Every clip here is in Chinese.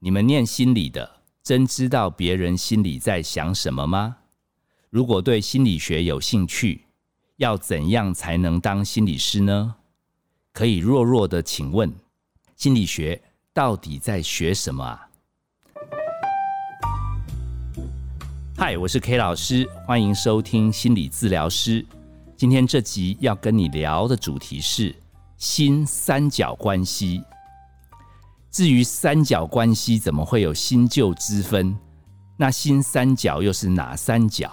你们念心理的，真知道别人心里在想什么吗？如果对心理学有兴趣，要怎样才能当心理师呢？可以弱弱的请问，心理学到底在学什么啊？嗨，我是 K 老师，欢迎收听心理治疗师。今天这集要跟你聊的主题是新三角关系。至于三角关系怎么会有新旧之分？那新三角又是哪三角？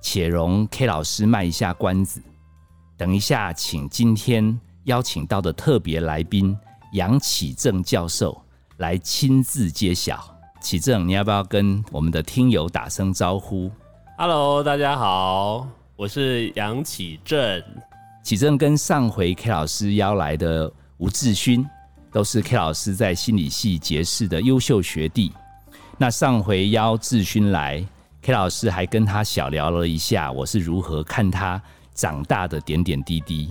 且容 K 老师卖一下关子。等一下，请今天邀请到的特别来宾杨启正教授来亲自揭晓。启正，你要不要跟我们的听友打声招呼？Hello，大家好，我是杨启正。启正跟上回 K 老师邀来的吴志勋。都是 K 老师在心理系结识的优秀学弟。那上回邀志勋来，K 老师还跟他小聊了一下，我是如何看他长大的点点滴滴。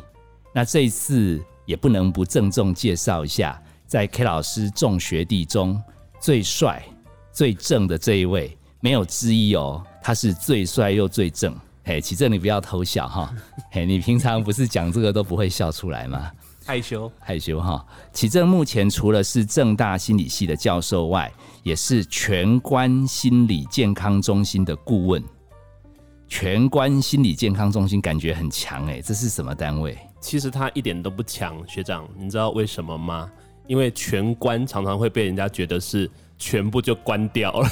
那这一次也不能不郑重介绍一下，在 K 老师众学弟中最帅、最正的这一位，没有之一哦。他是最帅又最正。嘿，启正，你不要偷笑哈。嘿，你平常不是讲这个都不会笑出来吗？害羞害羞哈，启正目前除了是正大心理系的教授外，也是全关心理健康中心的顾问。全关心理健康中心感觉很强哎，这是什么单位？其实他一点都不强，学长，你知道为什么吗？因为全关常常会被人家觉得是全部就关掉了。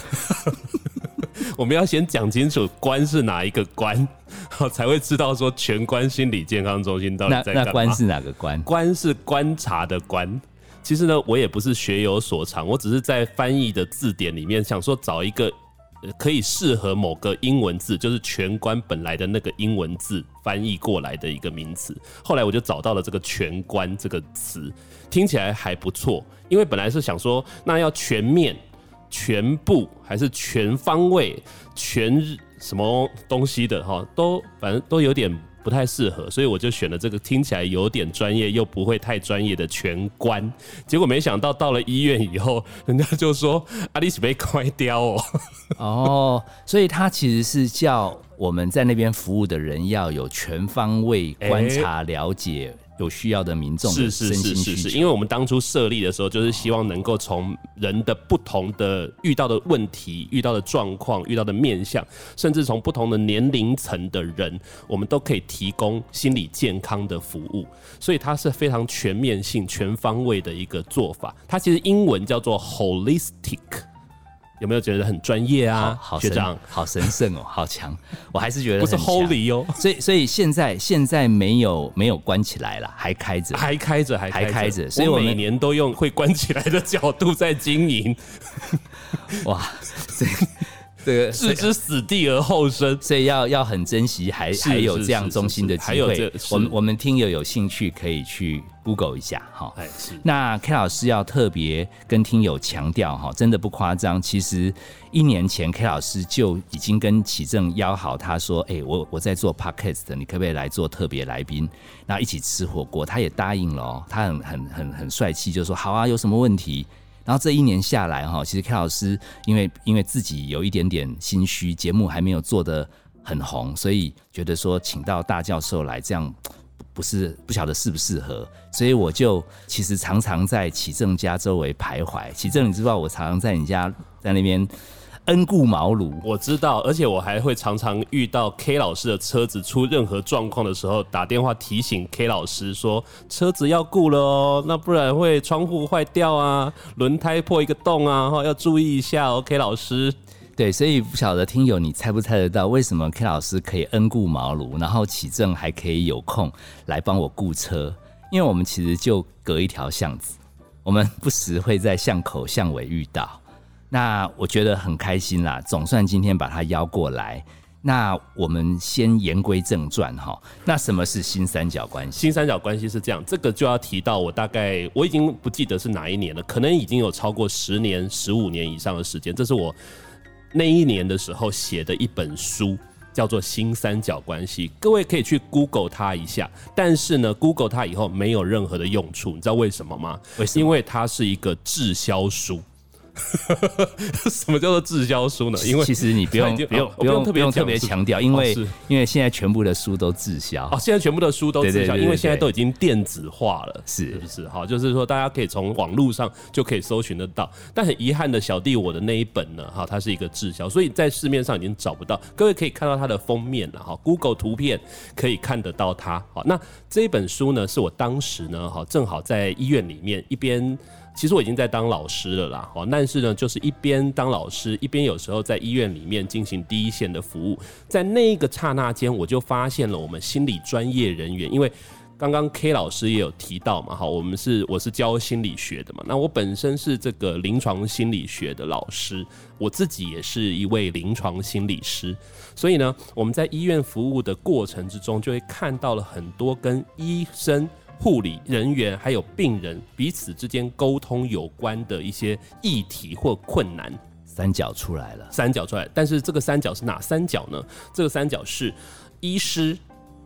我们要先讲清楚关是哪一个关，好才会知道说全关心理健康中心到底在干嘛。那关是哪个关？关是观察的关。其实呢，我也不是学有所长，我只是在翻译的字典里面想说找一个可以适合某个英文字，就是全关本来的那个英文字翻译过来的一个名词。后来我就找到了这个全关这个词，听起来还不错。因为本来是想说，那要全面。全部还是全方位、全什么东西的哈，都反正都有点不太适合，所以我就选了这个听起来有点专业又不会太专业的全关。结果没想到到了医院以后，人家就说阿丽是被快掉哦。哦，所以他其实是叫我们在那边服务的人要有全方位观察了解。有需要的民众是是是是是，因为我们当初设立的时候，就是希望能够从人的不同的遇到的问题、遇到的状况、遇到的面相，甚至从不同的年龄层的人，我们都可以提供心理健康的服务。所以它是非常全面性、全方位的一个做法。它其实英文叫做 holistic。有没有觉得很专业啊？好学长，好神圣哦，好强！我还是觉得不是 Holy 哦。所以，所以现在现在没有没有关起来了，还开着，还开着，还还开着。所以我每年都用会关起来的角度在经营。哇，这。这个 置之死地而后生，所以要要很珍惜，还还有这样中心的机会。我们我们听友有兴趣可以去 Google 一下哈。哎，是。那 K 老师要特别跟听友强调哈，真的不夸张。其实一年前 K 老师就已经跟启正邀好，他说：“哎，我我在做 Podcast，你可不可以来做特别来宾，然后一起吃火锅？”他也答应了哦，他很很很很帅气，就说：“好啊，有什么问题？”然后这一年下来哈，其实 K 老师因为因为自己有一点点心虚，节目还没有做得很红，所以觉得说请到大教授来这样 不是不晓得适不适合，所以我就其实常常在启正家周围徘徊。启正，你知道我常常在你家在那边。恩固茅庐，我知道，而且我还会常常遇到 K 老师的车子出任何状况的时候，打电话提醒 K 老师说车子要顾了哦，那不然会窗户坏掉啊，轮胎破一个洞啊，哈，要注意一下哦，K 老师。对，所以不晓得听友你猜不猜得到，为什么 K 老师可以恩固茅庐，然后启正还可以有空来帮我顾车？因为我们其实就隔一条巷子，我们不时会在巷口巷尾遇到。那我觉得很开心啦，总算今天把他邀过来。那我们先言归正传哈。那什么是新三角关系？新三角关系是这样，这个就要提到我大概我已经不记得是哪一年了，可能已经有超过十年、十五年以上的时间。这是我那一年的时候写的一本书，叫做《新三角关系》。各位可以去 Google 它一下，但是呢，Google 它以后没有任何的用处，你知道为什么吗？为什么？因为它是一个滞销书。什么叫做滞销书呢？因为其实你不用不用不用不用特别强调，因为因为现在全部的书都滞销哦，现在全部的书都滞销，因为现在都已经电子化了，是不是？好，就是说大家可以从网络上就可以搜寻得到。但很遗憾的，小弟我的那一本呢，哈，它是一个滞销，所以在市面上已经找不到。各位可以看到它的封面了，哈，Google 图片可以看得到它。好，那这一本书呢，是我当时呢，哈，正好在医院里面一边。其实我已经在当老师了啦，哦，但是呢，就是一边当老师，一边有时候在医院里面进行第一线的服务。在那个刹那间，我就发现了我们心理专业人员，因为刚刚 K 老师也有提到嘛，哈，我们是我是教心理学的嘛，那我本身是这个临床心理学的老师，我自己也是一位临床心理师，所以呢，我们在医院服务的过程之中，就会看到了很多跟医生。护理人员还有病人彼此之间沟通有关的一些议题或困难，三角出来了，三角出来，但是这个三角是哪三角呢？这个三角是医师、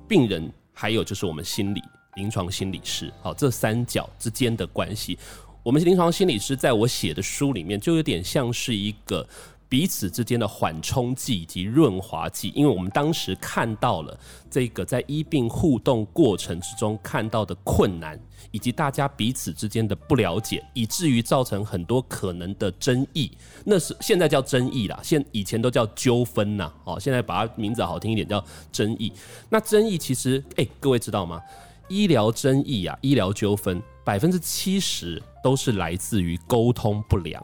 病人，还有就是我们心理临床心理师，好，这三角之间的关系，我们临床心理师在我写的书里面就有点像是一个。彼此之间的缓冲剂以及润滑剂，因为我们当时看到了这个在医病互动过程之中看到的困难，以及大家彼此之间的不了解，以至于造成很多可能的争议。那是现在叫争议啦，现以前都叫纠纷呐。哦，现在把它名字好听一点叫争议。那争议其实，哎，各位知道吗？医疗争议啊，医疗纠纷百分之七十都是来自于沟通不良。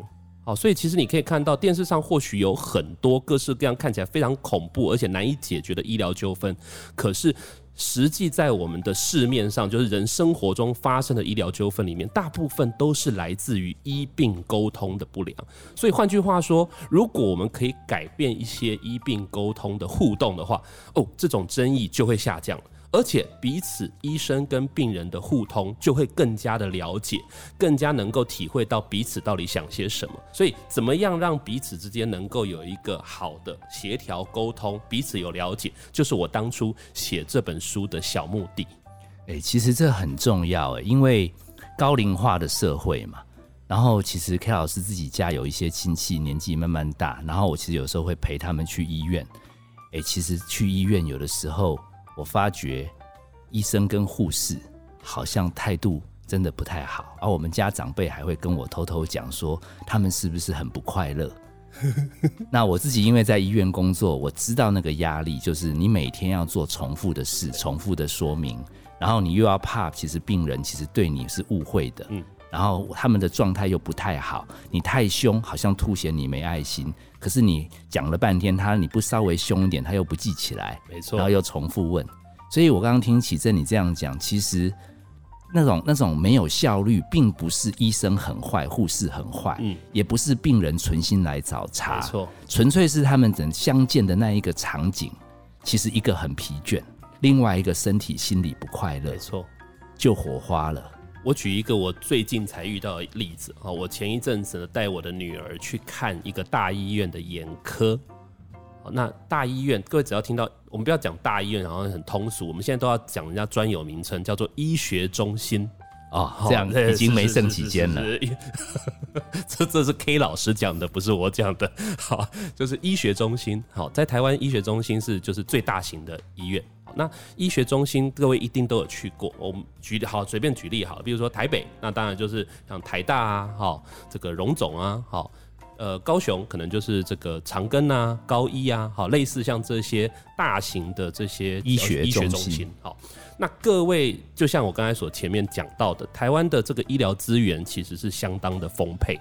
好，所以其实你可以看到电视上或许有很多各式各样看起来非常恐怖而且难以解决的医疗纠纷，可是实际在我们的市面上，就是人生活中发生的医疗纠纷里面，大部分都是来自于医病沟通的不良。所以换句话说，如果我们可以改变一些医病沟通的互动的话，哦，这种争议就会下降。而且彼此医生跟病人的互通就会更加的了解，更加能够体会到彼此到底想些什么。所以，怎么样让彼此之间能够有一个好的协调沟通，彼此有了解，就是我当初写这本书的小目的。诶，其实这很重要诶，因为高龄化的社会嘛。然后，其实 K 老师自己家有一些亲戚年纪慢慢大，然后我其实有时候会陪他们去医院。诶，其实去医院有的时候。我发觉医生跟护士好像态度真的不太好，而我们家长辈还会跟我偷偷讲说，他们是不是很不快乐？那我自己因为在医院工作，我知道那个压力，就是你每天要做重复的事、重复的说明，然后你又要怕，其实病人其实对你是误会的，然后他们的状态又不太好，你太凶，好像凸显你没爱心。可是你讲了半天，他你不稍微凶一点，他又不记起来，没错，然后又重复问，所以我刚刚听启正你这样讲，其实那种那种没有效率，并不是医生很坏，护士很坏，嗯，也不是病人存心来找茬，没错，纯粹是他们等相见的那一个场景，其实一个很疲倦，另外一个身体心里不快乐，没错，就火花了。我举一个我最近才遇到的例子啊，我前一阵子呢带我的女儿去看一个大医院的眼科，那大医院各位只要听到，我们不要讲大医院，好像很通俗，我们现在都要讲人家专有名称，叫做医学中心。啊，这样已经没剩几间了。这这是 K 老师讲的，不是我讲的。好，就是医学中心。好，在台湾医学中心是就是最大型的医院。那医学中心，各位一定都有去过。我们举好随便举例好，比如说台北，那当然就是像台大啊，好这个荣总啊，好呃高雄可能就是这个长庚啊、高医啊，好类似像这些大型的这些医学医学中心。好，那各位就像我刚才所前面讲到的，台湾的这个医疗资源其实是相当的丰沛，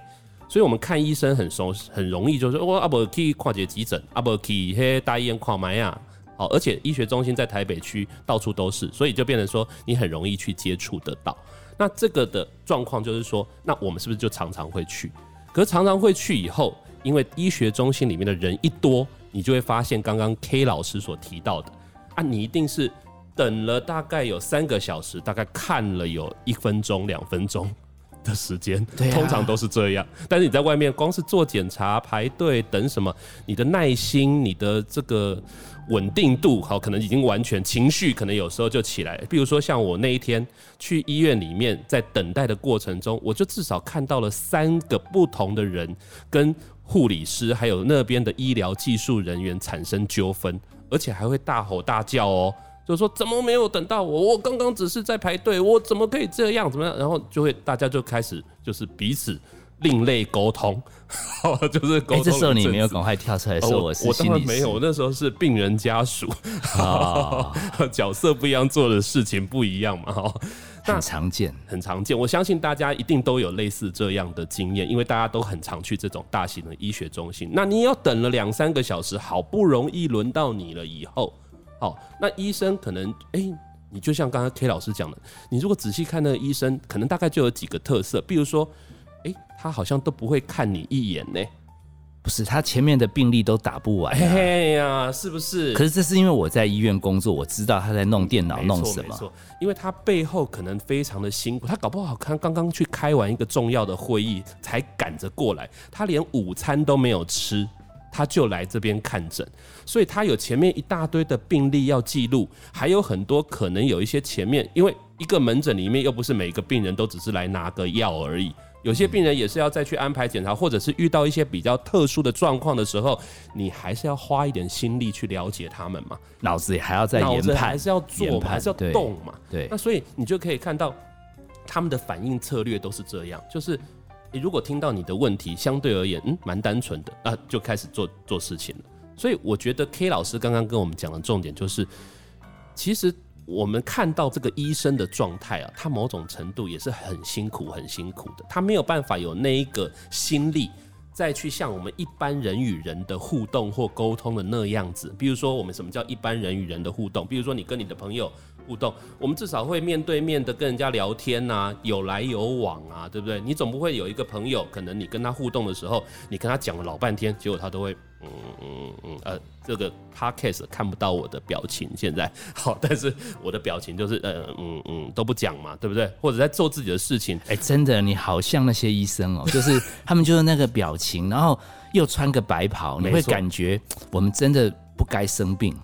所以我们看医生很熟很容易，就是我阿伯去跨界急诊，阿伯去嘿大医院跨埋啊。好，而且医学中心在台北区到处都是，所以就变成说你很容易去接触得到。那这个的状况就是说，那我们是不是就常常会去？可常常会去以后，因为医学中心里面的人一多，你就会发现刚刚 K 老师所提到的啊，你一定是等了大概有三个小时，大概看了有一分钟、两分钟，的时间，通常都是这样。但是你在外面光是做检查、排队等什么，你的耐心、你的这个稳定度，好，可能已经完全情绪，可能有时候就起来。比如说像我那一天去医院里面，在等待的过程中，我就至少看到了三个不同的人跟护理师还有那边的医疗技术人员产生纠纷，而且还会大吼大叫哦。就说怎么没有等到我？我刚刚只是在排队，我怎么可以这样？怎么样？然后就会大家就开始就是彼此另类沟通，就是沟通。这时候你没有赶快跳出来说我是我当然没有，我那时候是病人家属啊，角色不一样，做的事情不一样嘛。哈，很常见，很常见。我相信大家一定都有类似这样的经验，因为大家都很常去这种大型的医学中心。那你要等了两三个小时，好不容易轮到你了以后。好，那医生可能，哎，你就像刚刚 K 老师讲的，你如果仔细看那个医生，可能大概就有几个特色，比如说，哎，他好像都不会看你一眼呢，不是，他前面的病例都打不完，哎呀，是不是？可是这是因为我在医院工作，我知道他在弄电脑弄什么，因为他背后可能非常的辛苦，他搞不好看刚刚去开完一个重要的会议才赶着过来，他连午餐都没有吃。他就来这边看诊，所以他有前面一大堆的病例要记录，还有很多可能有一些前面，因为一个门诊里面又不是每个病人都只是来拿个药而已，有些病人也是要再去安排检查，或者是遇到一些比较特殊的状况的时候，你还是要花一点心力去了解他们嘛，脑子也还要在研判，还是要做，还是要动嘛，对，那所以你就可以看到他们的反应策略都是这样，就是。你如果听到你的问题相对而言，嗯，蛮单纯的啊，就开始做做事情了。所以我觉得 K 老师刚刚跟我们讲的重点就是，其实我们看到这个医生的状态啊，他某种程度也是很辛苦、很辛苦的。他没有办法有那一个心力，再去像我们一般人与人的互动或沟通的那样子。比如说，我们什么叫一般人与人的互动？比如说，你跟你的朋友。互动，我们至少会面对面的跟人家聊天呐，有来有往啊，对不对？你总不会有一个朋友，可能你跟他互动的时候，你跟他讲了老半天，结果他都会嗯嗯嗯呃，这个 podcast 看不到我的表情，现在 好，但是我的表情就是呃嗯嗯都不讲嘛，对不对？或者在做自己的事情，哎，真的你好像那些医生哦，就是他们就是那个表情，然后又穿个白袍，你会感觉我们真的不该生病，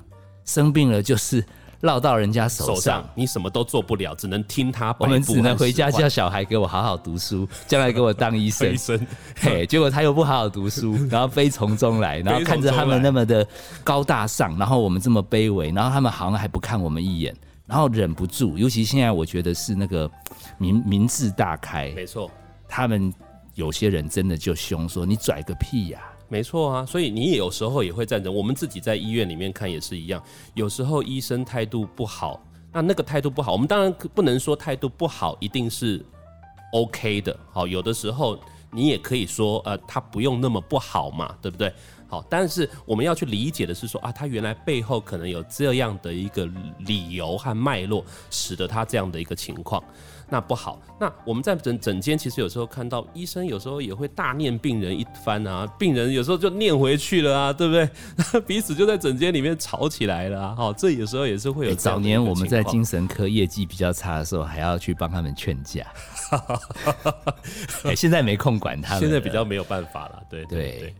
生病了就是。落到人家手上，你什么都做不了，只能听他。我们只能回家叫小孩给我好好读书，将来给我当医生。医生，嘿，结果他又不好好读书，然后非从中来，然后看着他们那么的高大上，然后我们这么卑微，然后他们好像还不看我们一眼，然后忍不住。尤其现在，我觉得是那个明明智大开，没错，他们有些人真的就凶说：“你拽个屁呀！”没错啊，所以你有时候也会战争。我们自己在医院里面看也是一样，有时候医生态度不好，那那个态度不好，我们当然不能说态度不好一定是 OK 的。好，有的时候你也可以说，呃，他不用那么不好嘛，对不对？好，但是我们要去理解的是说啊，他原来背后可能有这样的一个理由和脉络，使得他这样的一个情况。那不好。那我们在诊诊间，其实有时候看到医生，有时候也会大念病人一番啊，病人有时候就念回去了啊，对不对？彼此就在诊间里面吵起来了啊。好，这有时候也是会有。早年我们在精神科业绩比较差的时候，还要去帮他们劝架。哎，现在没空管他们，现在比较没有办法了。对对对。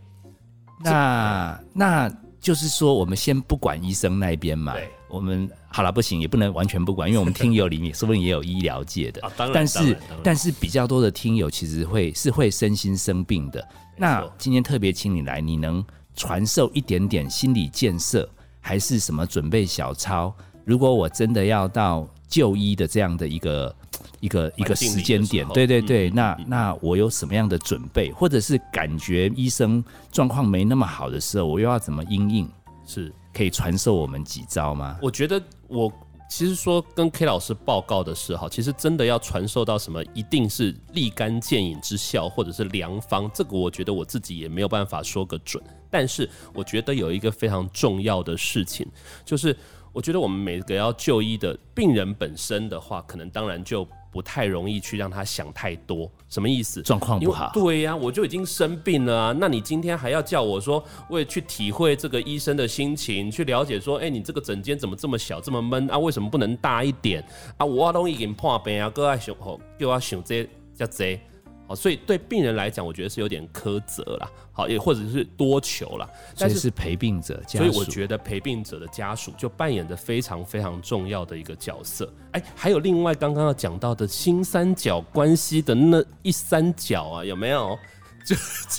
那那就是说，我们先不管医生那边嘛。我们好了，不行，也不能完全不管，因为我们听友里面说不定也有医疗界的，但是但是比较多的听友其实会是会身心生病的。那今天特别请你来，你能传授一点点心理建设，还是什么准备小抄？如果我真的要到就医的这样的一个一个一个时间点，对对对，那那我有什么样的准备，或者是感觉医生状况没那么好的时候，我又要怎么应应？是。可以传授我们几招吗？我觉得我其实说跟 K 老师报告的是哈，其实真的要传授到什么，一定是立竿见影之效，或者是良方。这个我觉得我自己也没有办法说个准。但是我觉得有一个非常重要的事情，就是我觉得我们每个要就医的病人本身的话，可能当然就。不太容易去让他想太多，什么意思？状况不好。对呀，我就已经生病了啊，那你今天还要叫我说，为去体会这个医生的心情，去了解说，哎，你这个诊间怎么这么小，这么闷啊？为什么不能大一点啊？我都已经破病啊，哥爱想吼，叫我想这叫贼。好，所以对病人来讲，我觉得是有点苛责啦，好，也或者是多求啦。但是陪病者，所以我觉得陪病者的家属就扮演着非常非常重要的一个角色。哎，还有另外刚刚要讲到的新三角关系的那一三角啊，有没有？就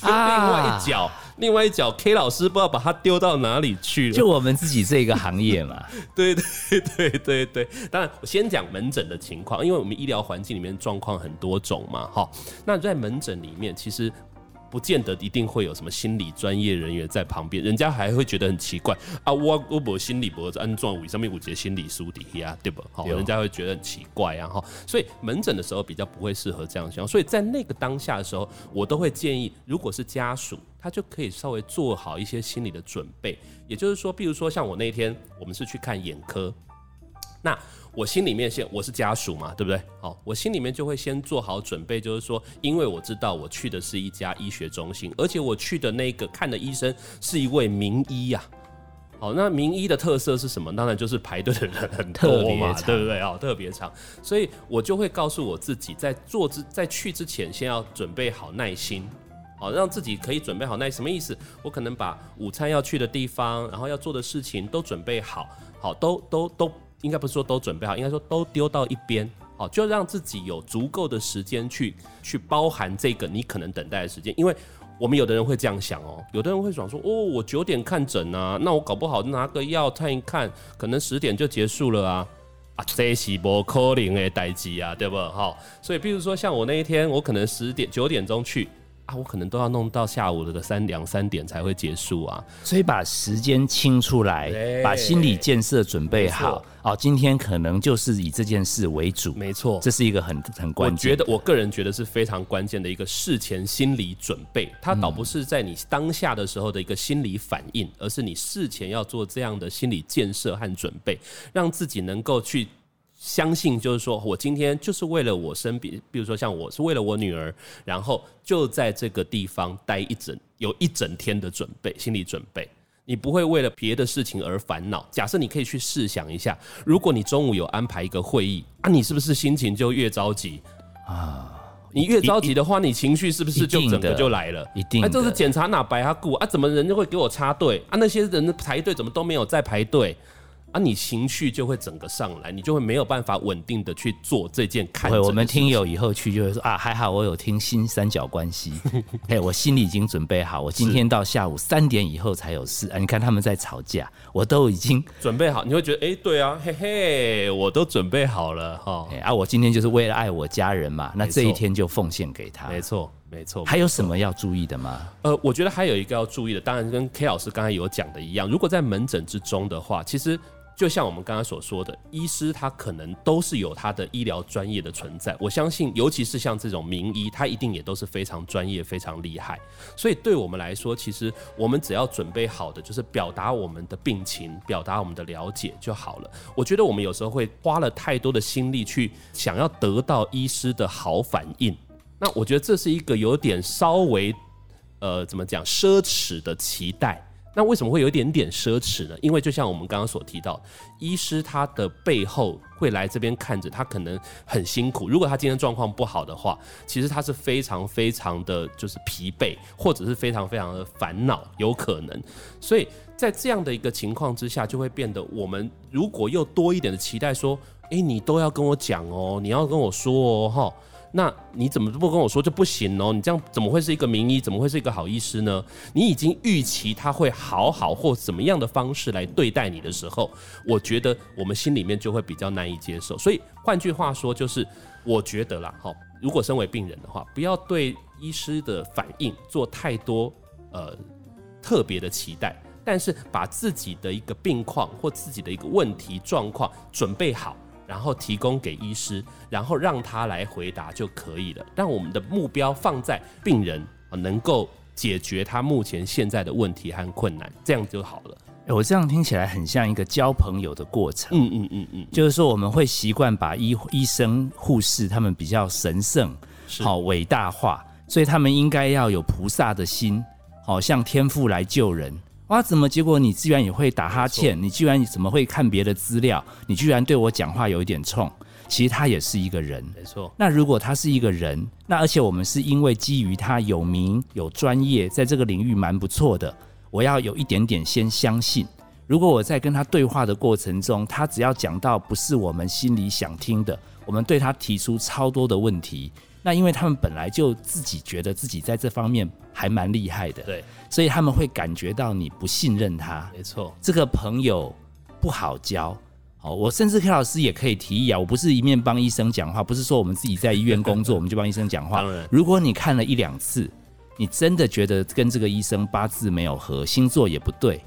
另外一脚，另外一脚，K 老师不知道把它丢到哪里去了。就我们自己这个行业嘛，对对对对对。当然，我先讲门诊的情况，因为我们医疗环境里面状况很多种嘛，哈。那在门诊里面，其实。不见得一定会有什么心理专业人员在旁边，人家还会觉得很奇怪啊！我我不心理不是安装为上面五节心理书底下对不？好，人家会觉得很奇怪啊！哈，所以门诊的时候比较不会适合这样想，所以在那个当下的时候，我都会建议，如果是家属，他就可以稍微做好一些心理的准备，也就是说，比如说像我那天我们是去看眼科，那。我心里面先我是家属嘛，对不对？好，我心里面就会先做好准备，就是说，因为我知道我去的是一家医学中心，而且我去的那个看的医生是一位名医呀。好，那名医的特色是什么？当然就是排队的人很多嘛，对不对？哦，特别长，所以我就会告诉我自己，在做之在去之前，先要准备好耐心，好，让自己可以准备好耐。什么意思？我可能把午餐要去的地方，然后要做的事情都准备好，好，都都都。应该不是说都准备好，应该说都丢到一边，好，就让自己有足够的时间去去包含这个你可能等待的时间。因为我们有的人会这样想哦，有的人会想说，哦，我九点看诊啊，那我搞不好拿个药看一看，可能十点就结束了啊，啊，这是不可能的代机啊，对不？好，所以比如说像我那一天，我可能十点九点钟去。啊，我可能都要弄到下午的三两三点才会结束啊，所以把时间清出来，把心理建设准备好。哦，今天可能就是以这件事为主，没错，这是一个很很关键。我觉得我个人觉得是非常关键的一个事前心理准备，它倒不是在你当下的时候的一个心理反应，而是你事前要做这样的心理建设和准备，让自己能够去。相信就是说，我今天就是为了我身边，比如说像我是为了我女儿，然后就在这个地方待一整有一整天的准备，心理准备。你不会为了别的事情而烦恼。假设你可以去试想一下，如果你中午有安排一个会议啊，你是不是心情就越着急啊？你越着急的话，你情绪是不是就整个就来了？一定。哎，就是检查哪白他顾啊？怎么人就会给我插队啊？那些人排队怎么都没有在排队？啊，你情绪就会整个上来，你就会没有办法稳定的去做这件看。会，我们听友以后去就会说啊，还好我有听新三角关系，嘿，我心里已经准备好，我今天到下午三点以后才有事啊。你看他们在吵架，我都已经 准备好，你会觉得哎，对啊，嘿嘿，我都准备好了哈。啊，我今天就是为了爱我家人嘛，那这一天就奉献给他。没错，没错。还有什么要注意的吗？呃，我觉得还有一个要注意的，当然跟 K 老师刚才有讲的一样，如果在门诊之中的话，其实。就像我们刚刚所说的，医师他可能都是有他的医疗专业的存在。我相信，尤其是像这种名医，他一定也都是非常专业、非常厉害。所以，对我们来说，其实我们只要准备好的，就是表达我们的病情，表达我们的了解就好了。我觉得我们有时候会花了太多的心力去想要得到医师的好反应，那我觉得这是一个有点稍微，呃，怎么讲奢侈的期待。那为什么会有一点点奢侈呢？因为就像我们刚刚所提到，医师他的背后会来这边看着，他可能很辛苦。如果他今天状况不好的话，其实他是非常非常的就是疲惫，或者是非常非常的烦恼，有可能。所以在这样的一个情况之下，就会变得我们如果又多一点的期待，说，诶，你都要跟我讲哦，你要跟我说哦，哈。那你怎么不跟我说就不行哦？你这样怎么会是一个名医？怎么会是一个好医师呢？你已经预期他会好好或怎么样的方式来对待你的时候，我觉得我们心里面就会比较难以接受。所以换句话说，就是我觉得啦，好，如果身为病人的话，不要对医师的反应做太多呃特别的期待，但是把自己的一个病况或自己的一个问题状况准备好。然后提供给医师，然后让他来回答就可以了。让我们的目标放在病人能够解决他目前现在的问题和困难，这样就好了。我这样听起来很像一个交朋友的过程。嗯嗯嗯嗯，就是说我们会习惯把医医生、护士他们比较神圣、好伟大化，所以他们应该要有菩萨的心，好像天父来救人。哇！怎么结果你居然也会打哈欠？你居然怎么会看别的资料？你居然对我讲话有一点冲？其实他也是一个人。没错。那如果他是一个人，那而且我们是因为基于他有名有专业，在这个领域蛮不错的，我要有一点点先相信。如果我在跟他对话的过程中，他只要讲到不是我们心里想听的，我们对他提出超多的问题，那因为他们本来就自己觉得自己在这方面还蛮厉害的，对，所以他们会感觉到你不信任他。没错，这个朋友不好交。哦，我甚至 K 老师也可以提议啊，我不是一面帮医生讲话，不是说我们自己在医院工作 我们就帮医生讲话。如果你看了一两次，你真的觉得跟这个医生八字没有合，星座也不对。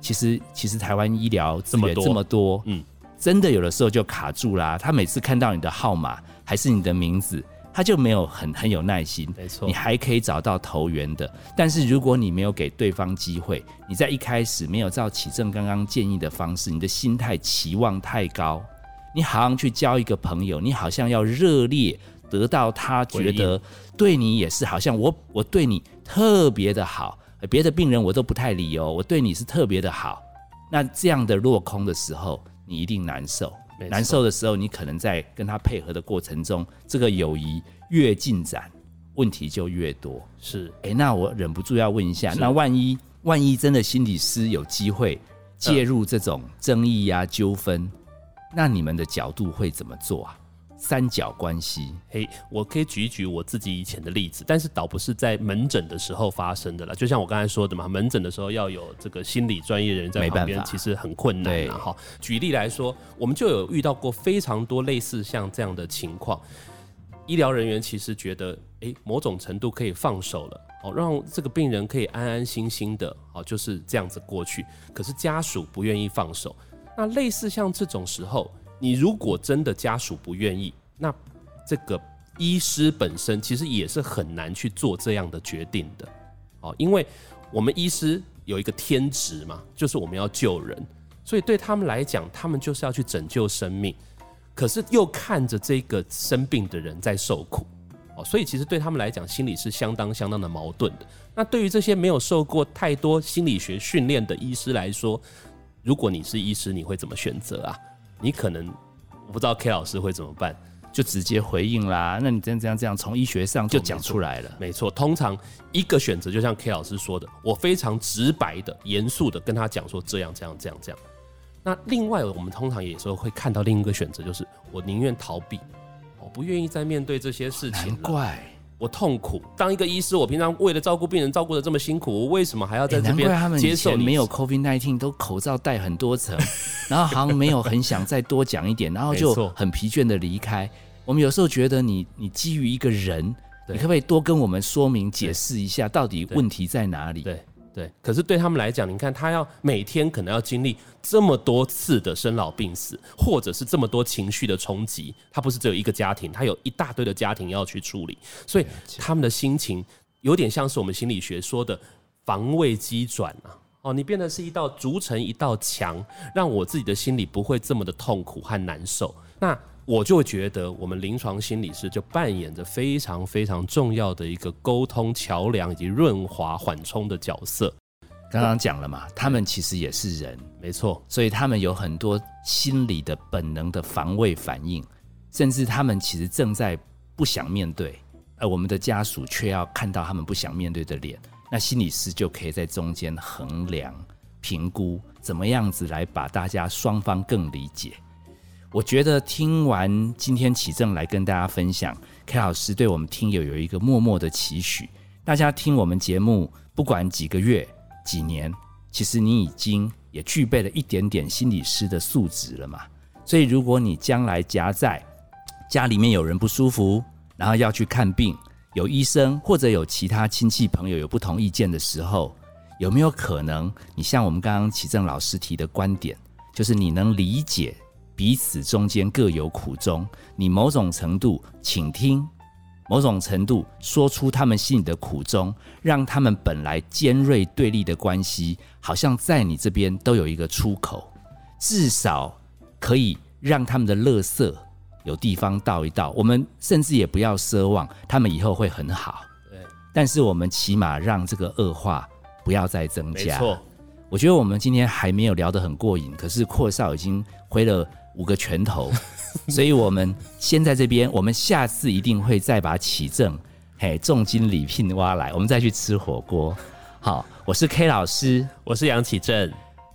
其实，其实台湾医疗资源这么多，嗯，真的有的时候就卡住啦。他每次看到你的号码还是你的名字，他就没有很很有耐心。没错，你还可以找到投缘的。但是如果你没有给对方机会，你在一开始没有照启正刚刚建议的方式，你的心态期望太高，你好像去交一个朋友，你好像要热烈得到他觉得对你也是好像我我对你特别的好。别的病人我都不太理哦，我对你是特别的好。那这样的落空的时候，你一定难受。难受的时候，你可能在跟他配合的过程中，这个友谊越进展，问题就越多。是，哎，那我忍不住要问一下，那万一万一真的心理师有机会介入这种争议呀纠纷，那你们的角度会怎么做啊？三角关系，嘿，我可以举一举我自己以前的例子，但是倒不是在门诊的时候发生的了。就像我刚才说的嘛，门诊的时候要有这个心理专业人在旁边，其实很困难的哈。举例来说，我们就有遇到过非常多类似像这样的情况，医疗人员其实觉得，哎，某种程度可以放手了，哦，让这个病人可以安安心心的，哦，就是这样子过去。可是家属不愿意放手，那类似像这种时候。你如果真的家属不愿意，那这个医师本身其实也是很难去做这样的决定的，哦，因为我们医师有一个天职嘛，就是我们要救人，所以对他们来讲，他们就是要去拯救生命，可是又看着这个生病的人在受苦，哦，所以其实对他们来讲，心里是相当相当的矛盾的。那对于这些没有受过太多心理学训练的医师来说，如果你是医师，你会怎么选择啊？你可能我不知道 K 老师会怎么办，就直接回应啦。那你这样这样这样，从医学上就讲出来了。没错，通常一个选择就像 K 老师说的，我非常直白的、严肃的跟他讲说这样这样这样这样。那另外，我们通常有时候会看到另一个选择，就是我宁愿逃避，我不愿意再面对这些事情。难怪。我痛苦，当一个医师，我平常为了照顾病人照顾的这么辛苦，我为什么还要在这边接受？没有 COVID nineteen 都口罩戴很多层，然后好像没有很想再多讲一点，然后就很疲倦的离开。我们有时候觉得你你基于一个人，你可不可以多跟我们说明解释一下，到底问题在哪里？对。对，可是对他们来讲，你看他要每天可能要经历这么多次的生老病死，或者是这么多情绪的冲击，他不是只有一个家庭，他有一大堆的家庭要去处理，所以他们的心情有点像是我们心理学说的防卫机转啊。哦，你变得是一道筑成一道墙，让我自己的心里不会这么的痛苦和难受。那。我就觉得，我们临床心理师就扮演着非常非常重要的一个沟通桥梁以及润滑缓冲的角色。刚刚讲了嘛，他们其实也是人，没错，所以他们有很多心理的本能的防卫反应，甚至他们其实正在不想面对，而我们的家属却要看到他们不想面对的脸，那心理师就可以在中间衡量、评估，怎么样子来把大家双方更理解。我觉得听完今天启正来跟大家分享，K 老师对我们听友有一个默默的期许。大家听我们节目，不管几个月、几年，其实你已经也具备了一点点心理师的素质了嘛。所以，如果你将来夹在家里面有人不舒服，然后要去看病，有医生或者有其他亲戚朋友有不同意见的时候，有没有可能你像我们刚刚启正老师提的观点，就是你能理解？彼此中间各有苦衷，你某种程度倾听，某种程度说出他们心里的苦衷，让他们本来尖锐对立的关系，好像在你这边都有一个出口，至少可以让他们的乐色有地方倒一倒。我们甚至也不要奢望他们以后会很好，对，但是我们起码让这个恶化不要再增加。没错，我觉得我们今天还没有聊得很过瘾，可是阔少已经回了。五个拳头，所以我们先在这边，我们下次一定会再把启正嘿重金礼聘挖来，我们再去吃火锅。好，我是 K 老师，我是杨启正。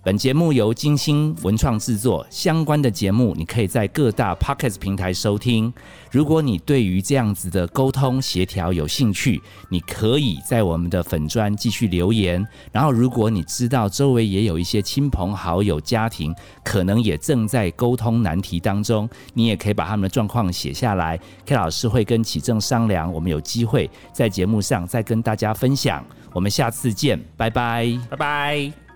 本节目由金星文创制作，相关的节目你可以在各大 Pocket 平台收听。如果你对于这样子的沟通协调有兴趣，你可以在我们的粉砖继续留言。然后，如果你知道周围也有一些亲朋好友、家庭，可能也正在沟通难题当中，你也可以把他们的状况写下来，K 老师会跟启正商量，我们有机会在节目上再跟大家分享。我们下次见，拜拜，拜拜。